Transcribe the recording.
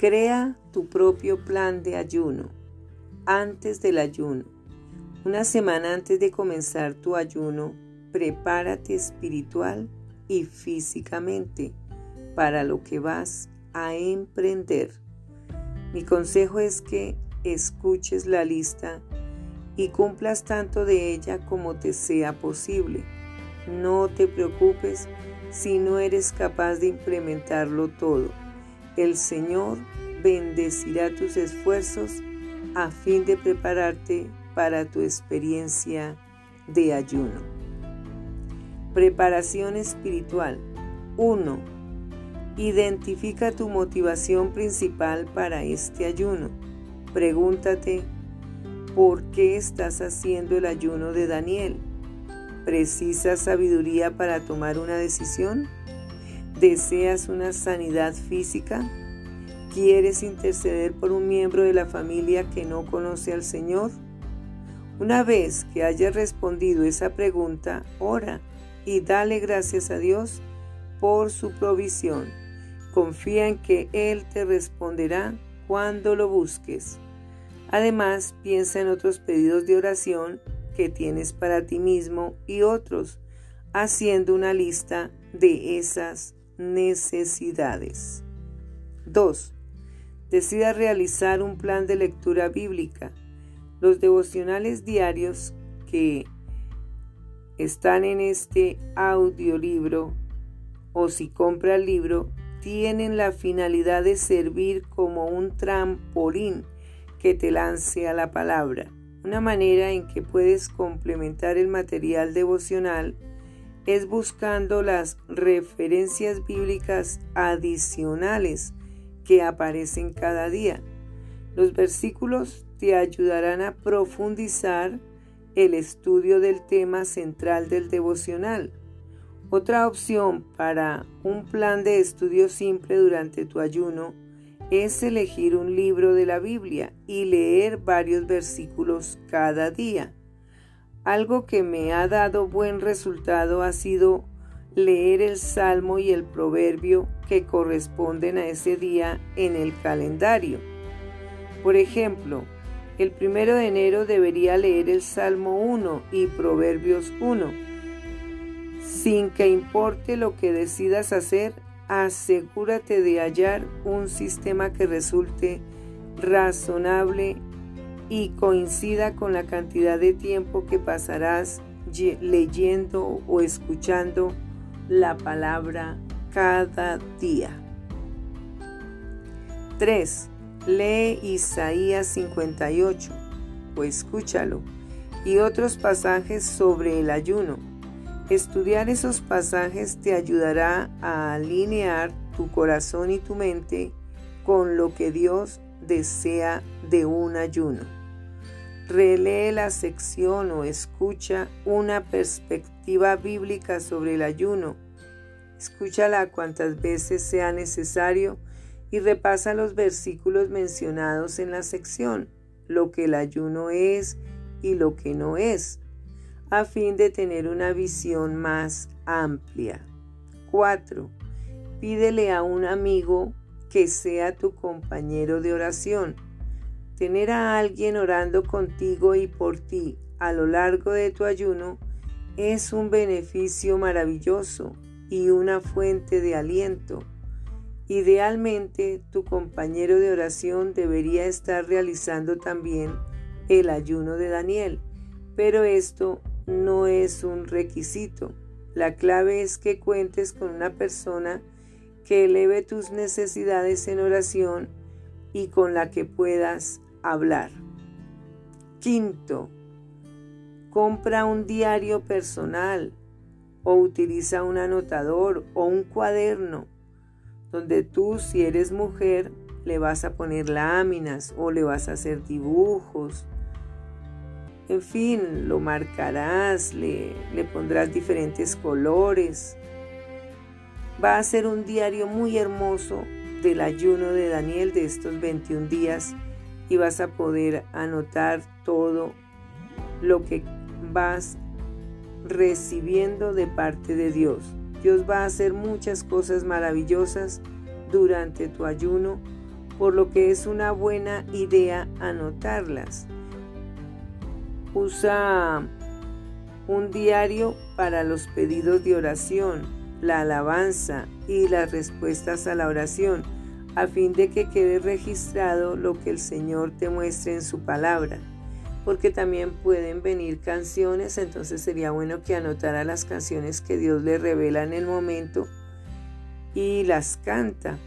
Crea tu propio plan de ayuno antes del ayuno. Una semana antes de comenzar tu ayuno, prepárate espiritual y físicamente para lo que vas a emprender. Mi consejo es que escuches la lista y cumplas tanto de ella como te sea posible. No te preocupes si no eres capaz de implementarlo todo el Señor bendecirá tus esfuerzos a fin de prepararte para tu experiencia de ayuno. Preparación espiritual 1. Identifica tu motivación principal para este ayuno. Pregúntate, ¿por qué estás haciendo el ayuno de Daniel? ¿Precisas sabiduría para tomar una decisión? ¿Deseas una sanidad física? ¿Quieres interceder por un miembro de la familia que no conoce al Señor? Una vez que hayas respondido esa pregunta, ora y dale gracias a Dios por su provisión. Confía en que Él te responderá cuando lo busques. Además, piensa en otros pedidos de oración que tienes para ti mismo y otros, haciendo una lista de esas necesidades. 2. Decida realizar un plan de lectura bíblica. Los devocionales diarios que están en este audiolibro o si compra el libro tienen la finalidad de servir como un trampolín que te lance a la palabra, una manera en que puedes complementar el material devocional es buscando las referencias bíblicas adicionales que aparecen cada día. Los versículos te ayudarán a profundizar el estudio del tema central del devocional. Otra opción para un plan de estudio simple durante tu ayuno es elegir un libro de la Biblia y leer varios versículos cada día. Algo que me ha dado buen resultado ha sido leer el salmo y el proverbio que corresponden a ese día en el calendario. Por ejemplo, el primero de enero debería leer el Salmo 1 y Proverbios 1. Sin que importe lo que decidas hacer, asegúrate de hallar un sistema que resulte razonable y coincida con la cantidad de tiempo que pasarás leyendo o escuchando la palabra cada día. 3. Lee Isaías 58 o escúchalo y otros pasajes sobre el ayuno. Estudiar esos pasajes te ayudará a alinear tu corazón y tu mente con lo que Dios desea de un ayuno. Relee la sección o escucha una perspectiva bíblica sobre el ayuno. Escúchala cuantas veces sea necesario y repasa los versículos mencionados en la sección, lo que el ayuno es y lo que no es, a fin de tener una visión más amplia. 4. Pídele a un amigo que sea tu compañero de oración Tener a alguien orando contigo y por ti a lo largo de tu ayuno es un beneficio maravilloso y una fuente de aliento. Idealmente, tu compañero de oración debería estar realizando también el ayuno de Daniel, pero esto no es un requisito. La clave es que cuentes con una persona que eleve tus necesidades en oración y con la que puedas hablar. Quinto, compra un diario personal o utiliza un anotador o un cuaderno donde tú si eres mujer le vas a poner láminas o le vas a hacer dibujos. En fin, lo marcarás, le, le pondrás diferentes colores. Va a ser un diario muy hermoso del ayuno de Daniel de estos 21 días y vas a poder anotar todo lo que vas recibiendo de parte de Dios. Dios va a hacer muchas cosas maravillosas durante tu ayuno por lo que es una buena idea anotarlas. Usa un diario para los pedidos de oración, la alabanza y las respuestas a la oración, a fin de que quede registrado lo que el Señor te muestre en su palabra. Porque también pueden venir canciones, entonces sería bueno que anotara las canciones que Dios le revela en el momento y las canta